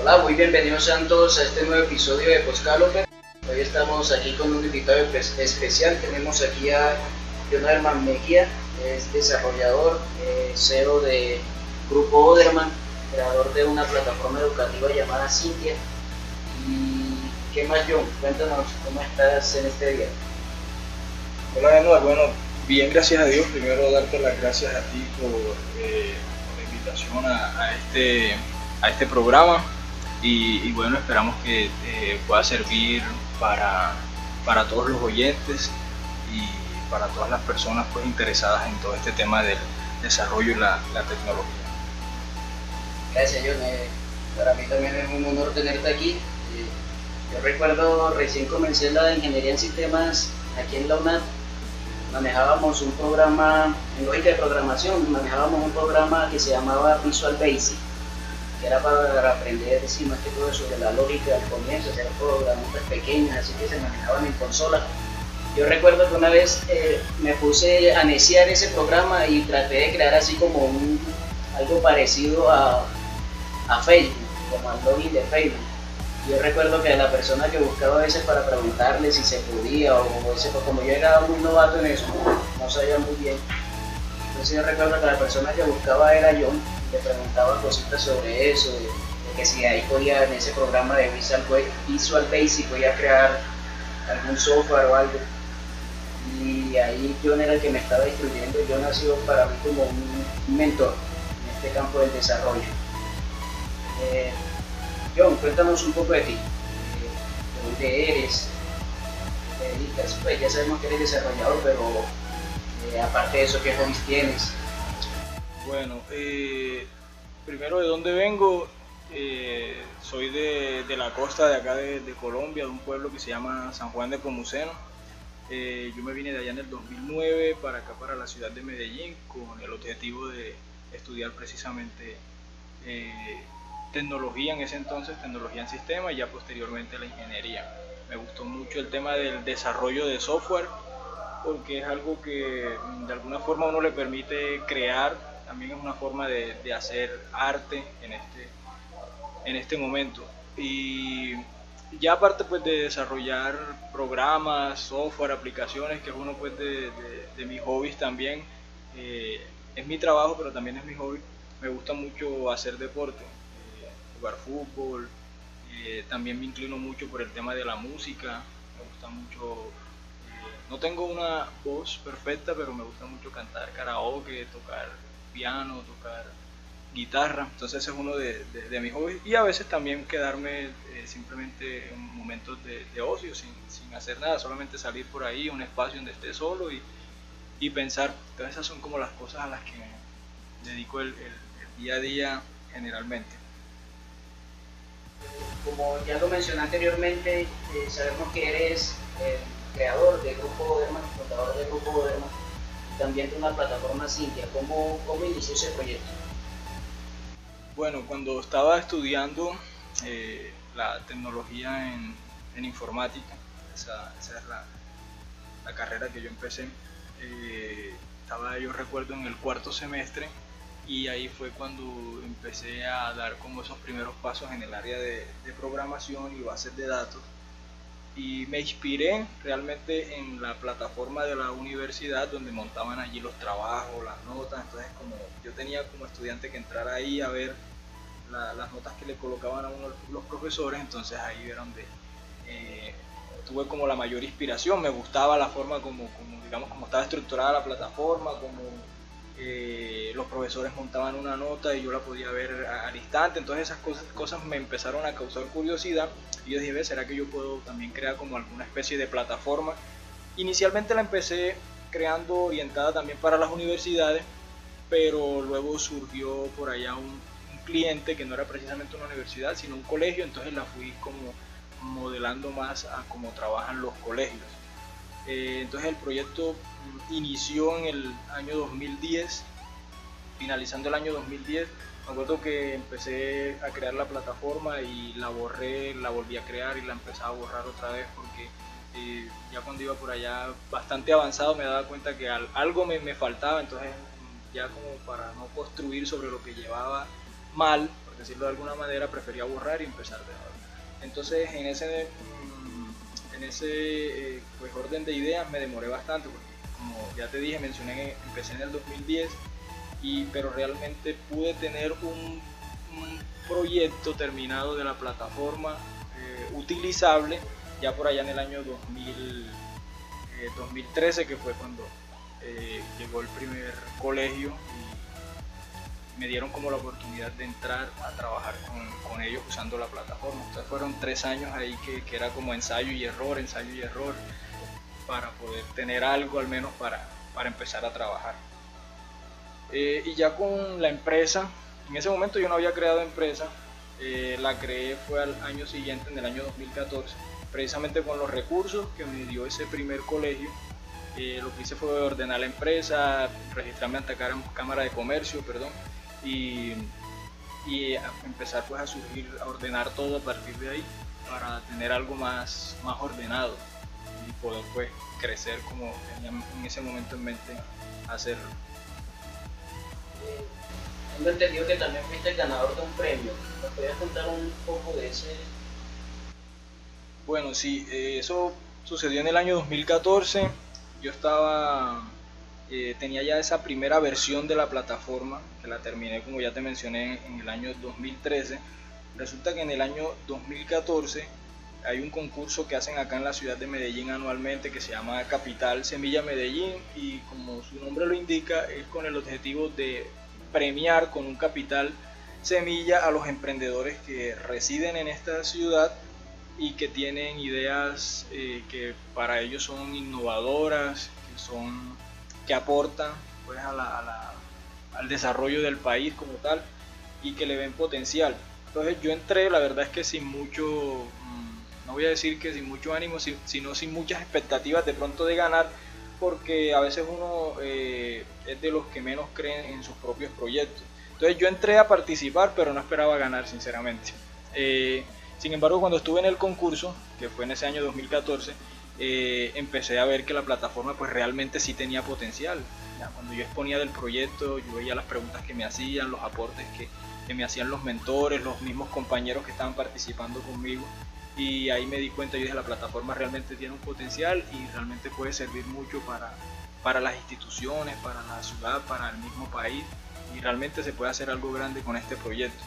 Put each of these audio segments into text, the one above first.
Hola, muy bienvenidos a todos a este nuevo episodio de Postcalope. Hoy estamos aquí con un invitado especial. Tenemos aquí a Jonathan Mejía, es desarrollador, eh, CEO de Grupo Oderman, creador de una plataforma educativa llamada Cintia. ¿Y qué más, John? Cuéntanos cómo estás en este día. Hola, Eduardo. Bueno, bien, gracias a Dios. Primero, darte las gracias a ti por, eh, la invitación a, este, a este programa. Y, bueno, esperamos que eh, pueda servir para, para todos los oyentes y para todas las personas pues, interesadas en todo este tema del desarrollo y la, la tecnología. Gracias, John. Eh, para mí también es un honor tenerte aquí. Eh, yo recuerdo recién comencé la ingeniería en sistemas aquí en la UNAD. Manejábamos un programa en lógica de programación, manejábamos un programa que se llamaba Visual Basic, que era para aprender decir, más que todo sobre la lógica al comienzo, hacer programas pequeñas, así que se manejaban en consola. Yo recuerdo que una vez eh, me puse a iniciar ese programa y traté de crear así como un, algo parecido a, a Facebook, como al login de Facebook. Yo recuerdo que la persona que buscaba a veces para preguntarle si se podía o ese, como yo era muy novato en eso, no, sabía muy bien. Entonces yo recuerdo que la persona que buscaba era yo, le preguntaba cositas sobre eso, de, que si ahí podía en ese programa de Visual, Visual Basic podía crear algún software o algo. Y ahí John era el que me estaba instruyendo, John ha sido para mí como un mentor en este campo del desarrollo. Eh, John, cuéntanos un poco de ti. Eh, ¿De dónde eres? ¿Te dedicas? Pues ya sabemos que eres desarrollador, pero eh, aparte de eso, ¿qué hobbies tienes? Bueno, primero de dónde vengo. soy de, la costa de acá de, Colombia, de un pueblo que se llama San Juan de Pomuceno. yo me vine de allá en el 2009 para acá, para la ciudad de Medellín, con el objetivo de estudiar precisamente tecnología en ese entonces, tecnología en sistema y ya posteriormente la ingeniería. Me gustó mucho el tema del desarrollo de software porque es algo que de alguna forma uno le permite crear, también es una forma de, de hacer arte en este, en este momento. Y ya aparte pues de desarrollar programas, software, aplicaciones, que es uno pues de, de, mis hobbies también, eh, es mi trabajo pero también es mi hobby, me gusta mucho hacer deporte jugar fútbol. Eh, también me inclino mucho por el tema de la música. Me gusta mucho. Eh, no tengo una voz perfecta, pero me gusta mucho cantar karaoke, tocar piano, tocar guitarra. Entonces ese es uno de, mis hobbies. Y a veces también quedarme eh, simplemente en momentos de, ocio, sin, hacer nada, solamente salir por ahí, un espacio donde esté solo y, pensar. Entonces esas son como las cosas a las que dedico el día a día generalmente como ya lo mencioné anteriormente, eh, sabemos que eres el creador del Grupo Oderman, fundador del Grupo Oderman, y también de una plataforma Cintia. ¿Cómo, ¿Cómo inició ese proyecto? Bueno, cuando estaba estudiando eh, la tecnología en, informática, esa, es la, carrera que yo empecé, eh, estaba yo recuerdo en el cuarto semestre y ahí fue cuando empecé a dar como esos primeros pasos en el área de, programación y bases de datos. Y me inspiré realmente en la plataforma de la universidad donde montaban allí los trabajos, las notas, entonces como yo tenía como estudiante que entrar ahí a ver las notas que le colocaban a uno los profesores, entonces ahí era donde eh, tuve como la mayor inspiración, me gustaba la forma como, digamos como estaba estructurada la plataforma, como eh, los profesores montaban una nota y yo la podía ver al instante, entonces esas cosas, cosas me empezaron a causar curiosidad y yo dije, ¿será que yo puedo también crear como alguna especie de plataforma? Inicialmente la empecé creando orientada también para las universidades, pero luego surgió por allá un, cliente que no era precisamente una universidad, sino un colegio, entonces la fui como modelando más a cómo trabajan los colegios. Eh, entonces el proyecto inició en el año 2010, finalizando el año 2010. Me acuerdo que empecé a crear la plataforma y la borré, la volví a crear y la empecé a borrar otra vez porque eh, ya cuando iba por allá bastante avanzado me daba cuenta que algo me, me, faltaba, entonces ya como para no construir sobre lo que llevaba mal, por decirlo de alguna manera, prefería borrar y empezar de nuevo. Entonces en ese, en ese eh, pues, orden de ideas me demoré bastante, como ya te dije, mencioné, empecé en el 2010, y, pero realmente pude tener un, proyecto terminado de la plataforma eh, utilizable ya por allá en el año 2000, 2013, eh, que fue cuando eh, llegó el primer colegio y me dieron como la oportunidad de entrar a trabajar con, ellos usando la plataforma. Entonces fueron tres años ahí que, era como ensayo y error, ensayo y error, para poder tener algo al menos para, para empezar a trabajar. Eh, y ya con la empresa, en ese momento yo no había creado empresa, la creé fue al año siguiente, en el año 2014 precisamente con los recursos que me dio ese primer colegio. Eh, lo que hice fue ordenar la empresa, registrarme ante Cámara de Comercio, perdón, y, y empezar pues a surgir, a ordenar todo a partir de ahí para tener algo más, más ordenado y poder pues crecer como tenía en ese momento en mente hacerlo. Eh, tengo entendido que también fuiste el ganador de un premio. ¿Nos podrías contar un poco de ese bueno, sí, eh, eso sucedió en el año 2014. Yo estaba, eh, tenía ya esa primera versión de la plataforma, que la terminé, como ya te mencioné, en el año 2013. Resulta que en el año 2014 hay un concurso que hacen acá en la ciudad de Medellín anualmente que se llama Capital Semilla Medellín y como su nombre lo indica es con el objetivo de premiar con un capital semilla a los emprendedores que residen en esta ciudad y que tienen ideas eh, que para ellos son innovadoras, que, son, que aportan pues, a al desarrollo del país como tal y que le ven potencial. Entonces yo entré, la verdad es que sin mucho, no voy a decir que sin mucho ánimo, sino sin muchas expectativas de pronto de ganar, porque a veces uno eh, es de los que menos creen en sus propios proyectos. Entonces yo entré a participar, pero no esperaba ganar, sinceramente. Eh, sin embargo, cuando estuve en el concurso, que fue en ese año 2014, eh, empecé a ver que la plataforma pues realmente sí tenía potencial. cuando yo exponía del proyecto, yo veía las preguntas que me hacían, los aportes que, me hacían los mentores, los mismos compañeros que estaban participando conmigo. Y ahí me di cuenta, yo dije, la plataforma realmente tiene un potencial y realmente puede servir mucho para, para las instituciones, para la ciudad, para el mismo país. Y realmente se puede hacer algo grande con este proyecto.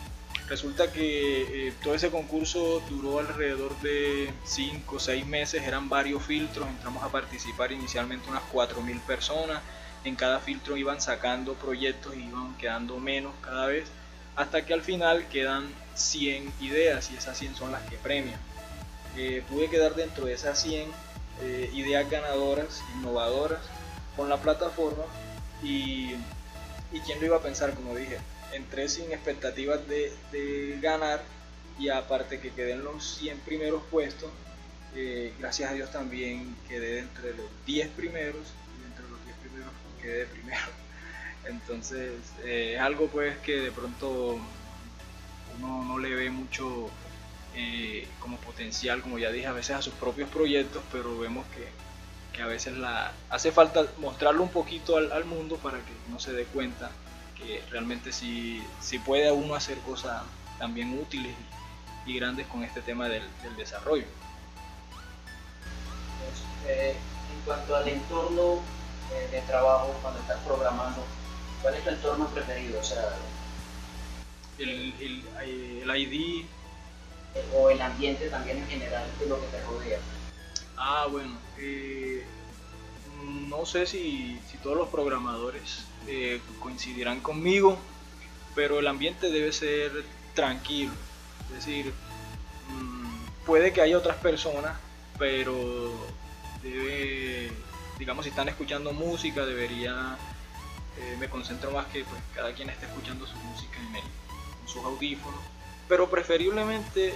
Resulta que eh, todo ese concurso duró alrededor de 5 o 6 meses, eran varios filtros, entramos a participar inicialmente unas 4.000 personas, en cada filtro iban sacando proyectos y iban quedando menos cada vez, hasta que al final quedan 100 ideas y esas 100 son las que premian. Pude quedar dentro de esas 100 eh, ideas ganadoras, innovadoras con la plataforma y, y quién lo iba a pensar, como dije, entré sin expectativas de, ganar y aparte que quedé en los 100 primeros puestos, eh, gracias a Dios también quedé entre los 10 primeros y entre los 10 primeros quedé primero. Entonces eh, es algo pues que de pronto uno no le ve mucho eh, como potencial, como ya dije, a veces a sus propios proyectos, pero vemos que, a veces la, hace falta mostrarlo un poquito al, al mundo para que uno se dé cuenta que realmente sí, puede uno hacer cosas también útiles y grandes con este tema del, desarrollo. Pues, eh, en cuanto al entorno eh, de trabajo, cuando estás programando, ¿cuál es tu entorno preferido? O sea, el, el, el ID o el ambiente también en general de lo que te rodea. Ah, bueno, eh, no sé si, si, todos los programadores eh, coincidirán conmigo, pero el ambiente debe ser tranquilo. Es decir, mm, puede que haya otras personas, pero debe, digamos, si están escuchando música, debería, eh, me concentro más que pues, cada quien esté escuchando su música en, sus audífonos, pero preferiblemente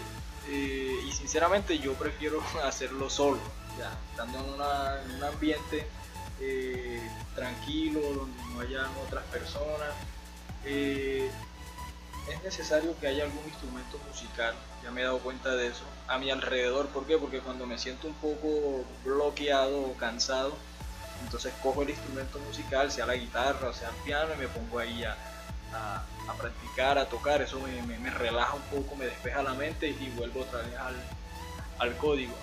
eh, y sinceramente yo prefiero hacerlo solo, ya, estando en, un ambiente tranquilo, donde no haya otras personas. Eh, es necesario que haya algún instrumento musical, ya me he dado cuenta de eso, a mi alrededor. ¿Por qué? Porque cuando me siento un poco bloqueado o cansado, entonces cojo el instrumento musical, sea la guitarra sea el piano, y me pongo ahí a, practicar, a tocar. Eso me, relaja un poco, me despeja la mente y vuelvo otra vez al, código.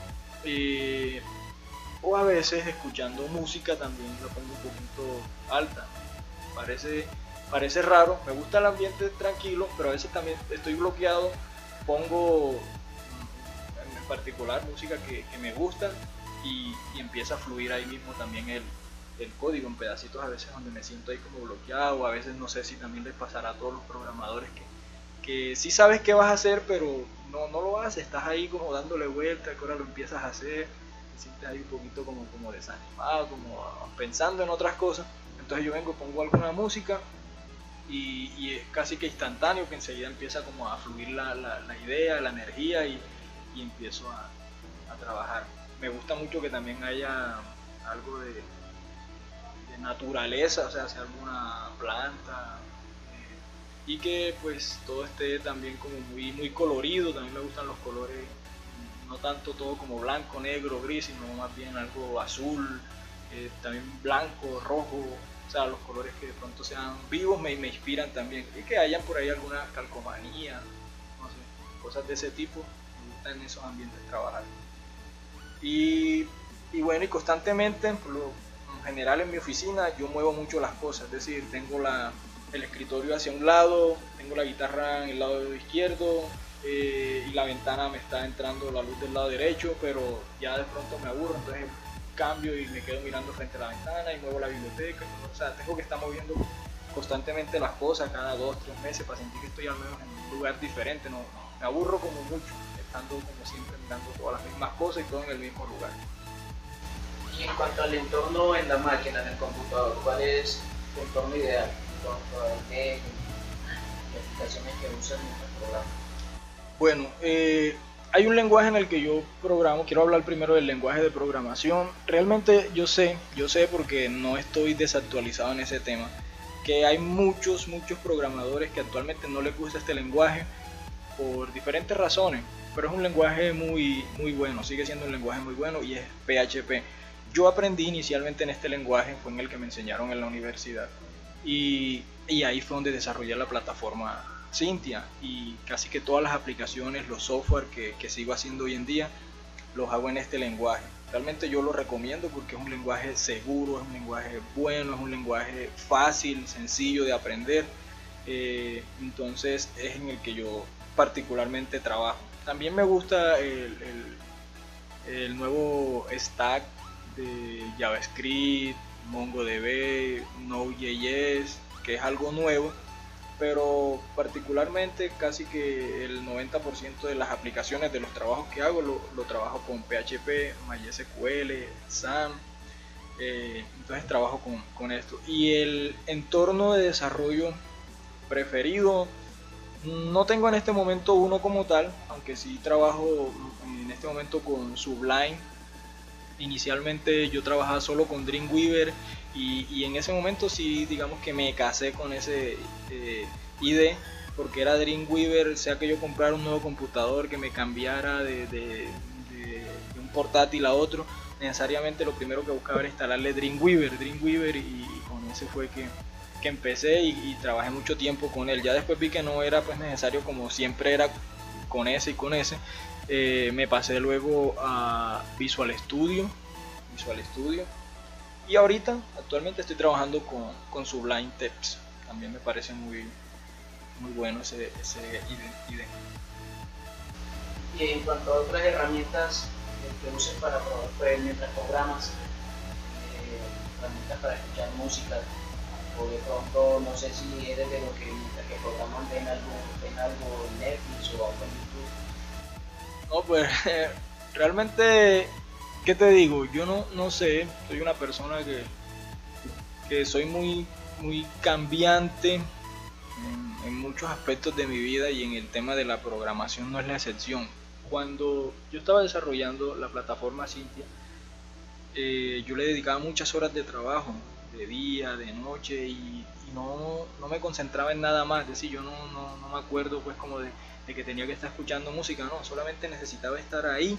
o a veces escuchando música también la pongo un poquito alta. Parece parece raro, me gusta el ambiente tranquilo, pero a veces también estoy bloqueado, pongo en particular música que, me gusta y, empieza a fluir ahí mismo también el, código en pedacitos a veces donde me siento ahí como bloqueado, a veces no sé si también les pasará a todos los programadores que, que sí sabes qué vas a hacer, pero no, no lo haces, estás ahí como dándole vuelta, que ahora lo empiezas a hacer, te sientes ahí un poquito como, como desanimado, como pensando en otras cosas. Entonces yo vengo, pongo alguna música y, es casi que instantáneo que enseguida empieza como a fluir la, idea, la energía y, empiezo a, trabajar. Me gusta mucho que también haya algo de, naturaleza, o sea, sea alguna planta eh, y que pues todo esté también como muy, muy colorido, también me gustan los colores, no tanto todo como blanco, negro, gris, sino más bien algo azul, eh, también blanco, rojo, o sea, los colores que de pronto sean vivos me, inspiran también. Y que hayan por ahí alguna calcomanía, no sé, cosas de ese tipo. Me gusta en esos ambientes trabajar. Y, y bueno, y constantemente, por lo general en mi oficina, yo muevo mucho las cosas. Es decir, tengo la, el escritorio hacia un lado, tengo la guitarra en el lado izquierdo, eh, y la ventana me está entrando la luz del lado derecho, pero ya de pronto me aburro, entonces cambio y me quedo mirando frente a la ventana y muevo la biblioteca. O sea, tengo que estar moviendo constantemente las cosas cada dos, tres meses para sentir que estoy al menos en un lugar diferente. No, me aburro como mucho, estando como siempre mirando todas las mismas cosas y todo en el mismo lugar. En cuanto al entorno en la máquina, en el computador, ¿cuál es tu entorno ideal? En cuanto a qué aplicaciones que usan en el programa. Bueno, eh, hay un lenguaje en el que yo programo, quiero hablar primero del lenguaje de programación. Realmente yo sé, yo sé porque no estoy desactualizado en ese tema, que hay muchos, muchos programadores que actualmente no les gusta este lenguaje por diferentes razones, pero es un lenguaje muy, muy bueno, sigue siendo un lenguaje muy bueno y es PHP. Yo aprendí inicialmente en este lenguaje, fue en el que me enseñaron en la universidad y, y ahí fue donde desarrollé la plataforma Cintia y casi que todas las aplicaciones, los software que, sigo haciendo hoy en día, los hago en este lenguaje. Realmente yo lo recomiendo porque es un lenguaje seguro, es un lenguaje bueno, es un lenguaje fácil, sencillo de aprender. Eh, entonces es en el que yo particularmente trabajo. También me gusta el, el nuevo stack de JavaScript, MongoDB, Node.js, que es algo nuevo pero particularmente casi que el 90% de las aplicaciones de los trabajos que hago lo, trabajo con PHP, MySQL, SAM, eh, entonces trabajo con, con, esto. Y el entorno de desarrollo preferido, no tengo en este momento uno como tal, aunque sí trabajo en este momento con Sublime. Inicialmente yo trabajaba solo con Dreamweaver y, en ese momento sí, digamos que me casé con ese eh, ID, porque era Dreamweaver, sea que yo comprara un nuevo computador, que me cambiara de, un portátil a otro, necesariamente lo primero que buscaba era instalarle Dreamweaver, Dreamweaver y, con ese fue que, empecé y, trabajé mucho tiempo con él. Ya después vi que no era pues necesario como siempre era con ese y con ese. Eh, me pasé luego a Visual Studio, Visual Studio y ahorita, actualmente estoy trabajando con, con Sublime Text. También me parece muy, muy bueno ese, ese ID. Y en cuanto a otras herramientas que uses para pues, mientras programas, eh, herramientas para escuchar música, o de pronto no sé si eres de lo que mientras que programan ven algo, ven algo en Netflix o algo en YouTube. No, pues realmente ¿qué te digo? Yo no, no sé, soy una persona que, que soy muy, muy cambiante en, muchos aspectos de mi vida y en el tema de la programación no es la excepción. Cuando yo estaba desarrollando la plataforma Cintia, eh, yo le dedicaba muchas horas de trabajo, de día, de noche y, no, no, me concentraba en nada más, es decir, yo no, no, no me acuerdo pues como de, de, que tenía que estar escuchando música, no, solamente necesitaba estar ahí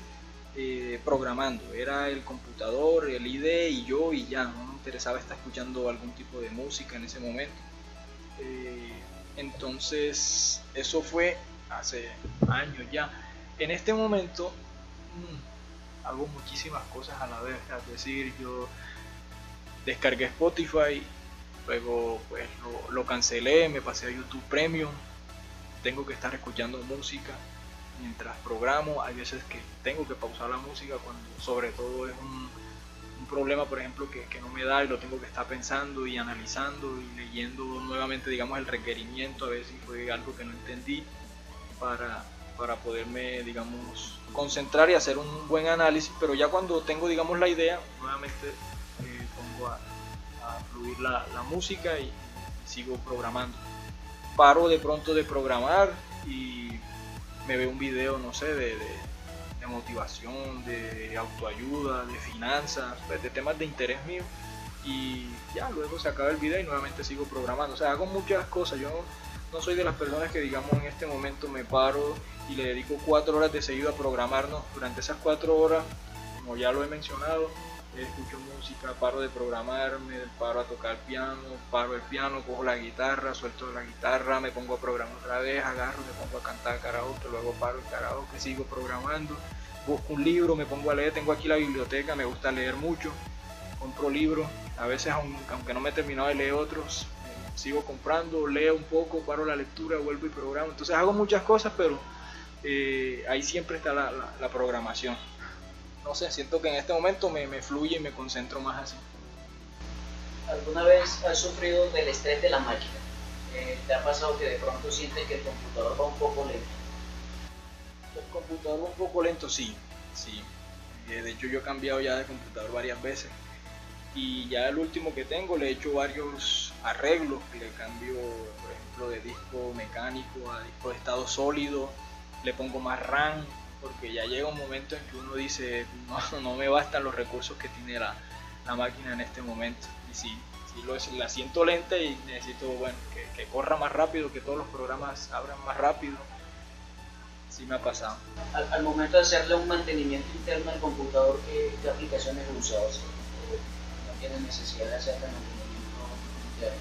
eh, programando, era el computador, el ID y yo y ya, no me interesaba estar escuchando algún tipo de música en ese momento. Eh, entonces, eso fue hace años ya. En este momento mm, hago muchísimas cosas a la vez, es decir, yo descargué Spotify, luego pues lo, lo cancelé, me pasé a YouTube Premium, tengo que estar escuchando música mientras programo, hay veces que tengo que pausar la música cuando sobre todo es un, problema, por ejemplo, que, no me da y lo tengo que estar pensando y analizando y leyendo nuevamente, digamos, el requerimiento, a ver si fue algo que no entendí para, para poderme, digamos, concentrar y hacer un buen análisis, pero ya cuando tengo, digamos, la idea, nuevamente eh, pongo a, fluir la, música y sigo programando. Paro de pronto de programar y me veo un video, no sé, de, de, motivación, de autoayuda, de finanzas, pues, de temas de interés mío. Y ya luego se acaba el video y nuevamente sigo programando. O sea, hago muchas cosas. Yo no soy de las personas que, digamos, en este momento me paro y le dedico cuatro horas de seguido a programarnos. Durante esas cuatro horas, como ya lo he mencionado, escucho música, paro de programarme, paro a tocar piano, paro el piano, cojo la guitarra, suelto la guitarra, me pongo a programar otra vez, agarro, me pongo a cantar karaoke, luego paro el karaoke, sigo programando, busco un libro, me pongo a leer, tengo aquí la biblioteca, me gusta leer mucho, compro libros, a veces aunque no me he terminado de leer otros, sigo comprando, leo un poco, paro la lectura, vuelvo y programo, entonces hago muchas cosas, pero eh, ahí siempre está la programación no sé, siento que en este momento me, me fluye y me concentro más así. ¿Alguna vez has sufrido del estrés de la máquina? Eh, ¿Te ha pasado que de pronto sientes que el computador va un poco lento? El computador va un poco lento, sí, sí. Eh, de hecho yo he cambiado ya de computador varias veces y ya el último que tengo le he hecho varios arreglos, le cambio por ejemplo de disco mecánico a disco de estado sólido, le pongo más RAM, porque ya llega un momento en que uno dice, no, no me bastan los recursos que tiene la, la máquina en este momento. Y si, si lo, la siento lenta y necesito bueno, que, que, corra más rápido, que todos los programas abran más rápido, sí me ha pasado. Al, al momento de hacerle un mantenimiento interno al computador, ¿qué, qué aplicaciones usas? ¿No tienes necesidad de hacerle mantenimiento interno?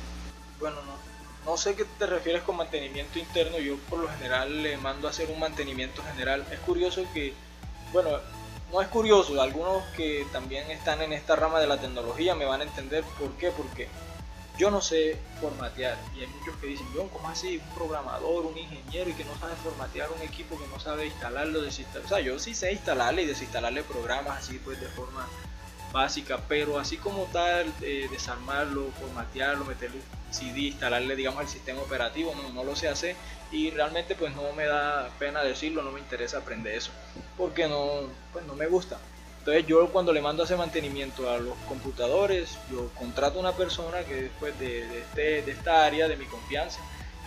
Bueno, no, no sé qué te refieres con mantenimiento interno, yo por lo general le mando a hacer un mantenimiento general. Es curioso que, bueno, no es curioso, algunos que también están en esta rama de la tecnología me van a entender por qué, porque yo no sé formatear y hay muchos que dicen, yo, ¿cómo así? Un programador, un ingeniero y que no sabe formatear un equipo, que no sabe instalarlo, desinstalarlo. O sea, yo sí sé instalarle y desinstalarle programas así pues de forma básica, pero así como tal, eh, desarmarlo, formatearlo, meterle CD, instalarle digamos el sistema operativo, no, no lo sé hacer y realmente pues no me da pena decirlo, no me interesa aprender eso, porque no, pues no me gusta. Entonces yo cuando le mando hacer mantenimiento a los computadores, yo contrato a una persona que después de, de, este, de esta área de mi confianza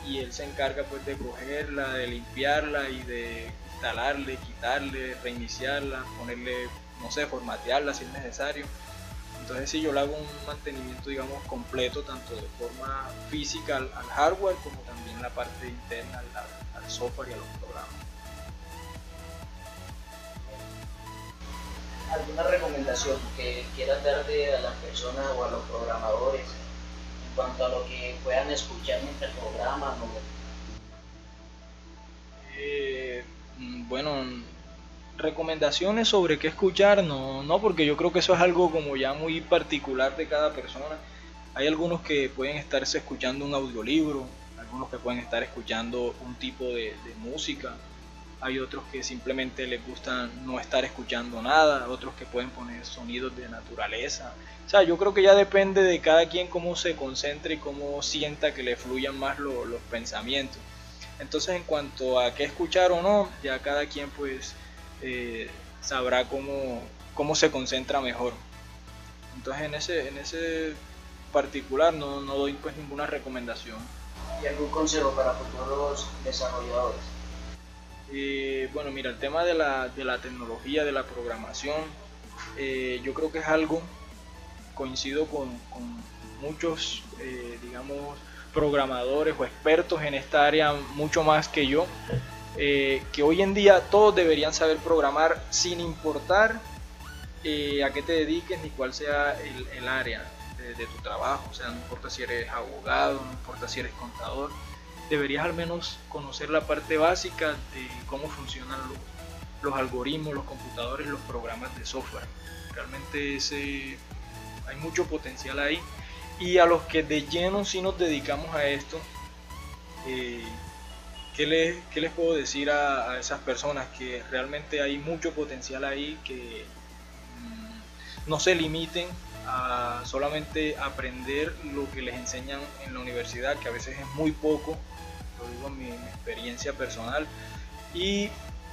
y él se encarga pues de cogerla, de limpiarla y de instalarle, quitarle, reiniciarla, ponerle no sé, formatearla si es necesario. Entonces si yo le hago un mantenimiento, digamos, completo, tanto de forma física al, hardware como también la parte interna al, software y a los programas. ¿Alguna recomendación que quieras darle a las personas o a los programadores en cuanto a lo que puedan escuchar mientras programan? Eh, mm, bueno, recomendaciones sobre qué escuchar, no, no, porque yo creo que eso es algo como ya muy particular de cada persona. Hay algunos que pueden estarse escuchando un audiolibro, algunos que pueden estar escuchando un tipo de, música, hay otros que simplemente les gusta no estar escuchando nada, otros que pueden poner sonidos de naturaleza. O sea, yo creo que ya depende de cada quien cómo se concentre y cómo sienta que le fluyan más los pensamientos. Entonces, en cuanto a qué escuchar o no, ya cada quien pues eh, sabrá cómo, cómo se concentra mejor. Entonces en ese, en ese particular no, no doy pues ninguna recomendación. ¿Y algún consejo para futuros desarrolladores? Eh, bueno, mira, el tema de la, de la, tecnología, de la programación, eh, yo creo que es algo coincido con, muchos, eh, digamos, programadores o expertos en esta área mucho más que yo, eh, que hoy en día todos deberían saber programar sin importar a qué te dediques ni cuál sea el, área de, tu trabajo, o sea, no importa si eres abogado, no importa si eres contador, deberías al menos conocer la parte básica de cómo funcionan los, los algoritmos, los computadores, los programas de software. Realmente ese, hay mucho potencial ahí. Y a los que de lleno sí nos dedicamos a esto, eh, ¿qué, les, les, puedo decir a, esas personas? Que realmente hay mucho potencial ahí, que mm, no se limiten a solamente aprender lo que les enseñan en la universidad, que a veces es muy poco, lo digo en mi, mi experiencia personal, y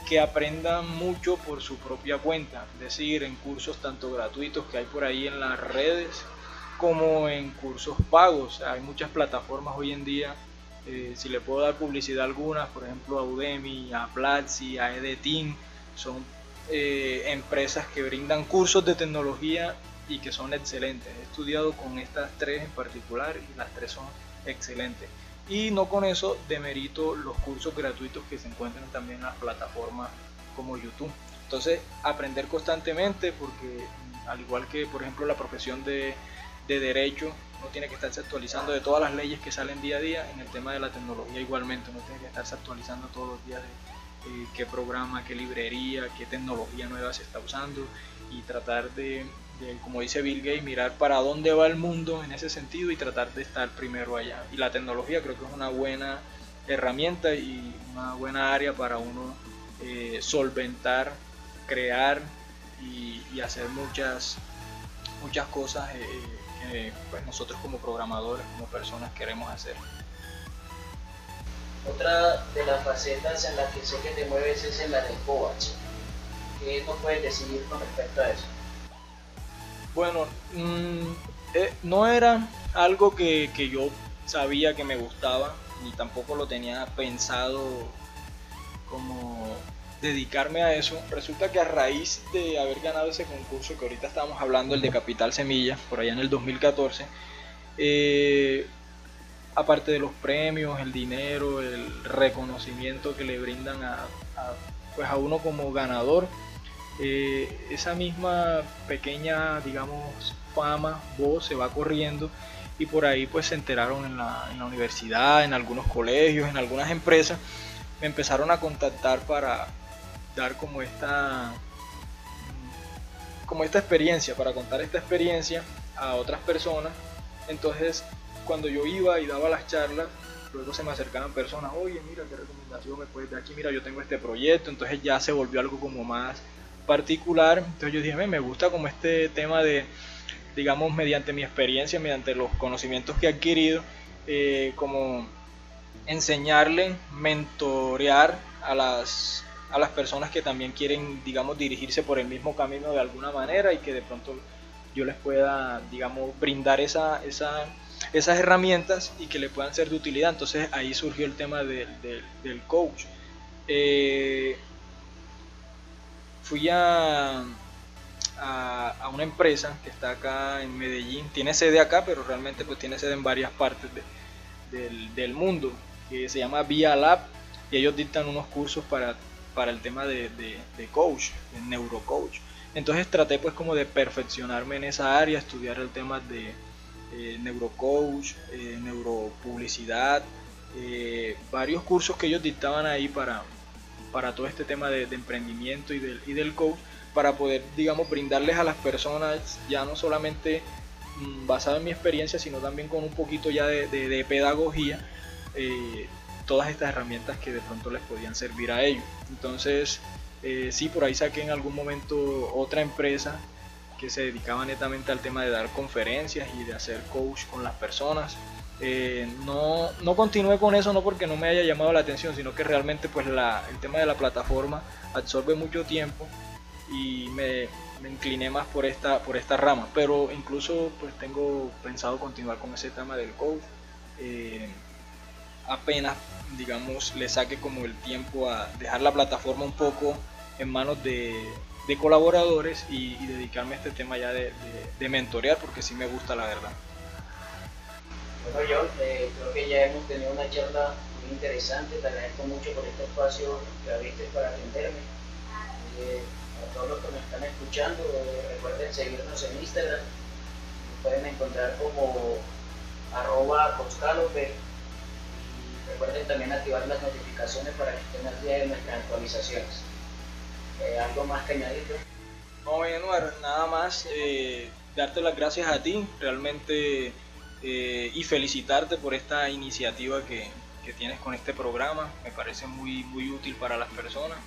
que aprendan mucho por su propia cuenta, es decir, en cursos tanto gratuitos que hay por ahí en las redes como en cursos pagos. Hay muchas plataformas hoy en día, eh, si le puedo dar publicidad algunas, por ejemplo a Udemy, a Platzi, a Edetin, son eh, empresas que brindan cursos de tecnología y que son excelentes. He estudiado con estas tres en particular y las tres son excelentes. Y no con eso demerito los cursos gratuitos que se encuentran también en las plataformas como YouTube. Entonces, aprender constantemente porque al igual que por ejemplo la profesión de, de derecho, uno tiene que estarse actualizando de todas las leyes que salen día a día, en el tema de la tecnología igualmente, uno tiene que estarse actualizando todos los días de eh, qué programa, qué librería, qué tecnología nueva se está usando y tratar de, como dice Bill Gates, mirar para dónde va el mundo en ese sentido y tratar de estar primero allá. Y la tecnología creo que es una buena herramienta y una buena área para uno eh, solventar, crear y, hacer muchas, muchas cosas eh, que pues, nosotros como programadores, como personas queremos hacer. Otra de las facetas en las que sé que te mueves es en la del coach. ¿Qué nos puedes decir con respecto a eso? Bueno, mm, eh, no era algo que, yo sabía que me gustaba, ni tampoco lo tenía pensado como dedicarme a eso. Resulta que a raíz de haber ganado ese concurso que ahorita estábamos hablando, el de Capital Semilla, por allá en el 2014, eh, aparte de los premios, el dinero, el reconocimiento que le brindan a, pues a uno como ganador, eh, esa misma pequeña, digamos, fama, voz se va corriendo y por ahí pues se enteraron en la, en la universidad, en algunos colegios, en algunas empresas, me empezaron a contactar para dar como esta como esta experiencia, para contar esta experiencia a otras personas. Entonces, cuando yo iba y daba las charlas, luego se me acercaban personas, oye, mira, qué recomendación me puedes dar aquí, mira, yo tengo este proyecto, entonces ya se volvió algo como más particular. Entonces yo dije, me gusta como este tema de, digamos, mediante mi experiencia, mediante los conocimientos que he adquirido, eh, como enseñarle, mentorear a las, a las personas que también quieren, digamos, dirigirse por el mismo camino de alguna manera y que de pronto yo les pueda, digamos, brindar esa, esa, esas herramientas y que le puedan ser de utilidad. Entonces ahí surgió el tema del coach. Eh, fui a, a, una empresa que está acá en Medellín, tiene sede acá, pero realmente pues tiene sede en varias partes del, mundo, que se llama Via Lab, y ellos dictan unos cursos para, para el tema de, coach, de neurocoach. Entonces traté pues como de perfeccionarme en esa área, estudiar el tema de eh, neurocoach, eh, neuropublicidad, eh, varios cursos que ellos dictaban ahí para, para todo este tema de, emprendimiento y del, y del coach, para poder, digamos, brindarles a las personas ya no solamente mm, basado en mi experiencia, sino también con un poquito ya de, pedagogía, eh, todas estas herramientas que de pronto les podían servir a ellos. Entonces, eh, sí, por ahí saqué en algún momento otra empresa que se dedicaba netamente al tema de dar conferencias y de hacer coach con las personas. Eh, no, no continué con eso no porque no me haya llamado la atención, sino que realmente pues la, el tema de la plataforma absorbe mucho tiempo y me, me, incliné más por esta, por esta rama. Pero incluso pues tengo pensado continuar con ese tema del coach. Eh, apenas digamos le saque como el tiempo a dejar la plataforma un poco en manos de, de colaboradores y, dedicarme a este tema ya de, de, mentorear porque sí me gusta la verdad. Bueno John, eh, creo que ya hemos tenido una charla muy interesante, te agradezco mucho por este espacio que abriste para atenderme. Eh, a todos los que me están escuchando, recuerden seguirnos en Instagram, pueden encontrar como arroba y recuerden también activar las notificaciones para que estén al día de nuestras actualizaciones. Eh, ¿Algo más que añadir? No, Januar, nada más eh, darte las gracias a ti realmente eh, y felicitarte por esta iniciativa que, que, tienes con este programa. Me parece muy, muy útil para las personas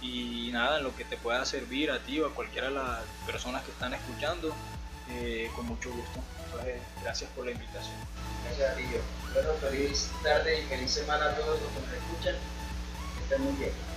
y nada, en lo que te pueda servir a ti o a cualquiera de las personas que están escuchando, con mucho gusto. Gracias por la invitación. Gracias yo. Bueno, feliz tarde y feliz semana a todos los que nos escuchan. Que estén muy bien.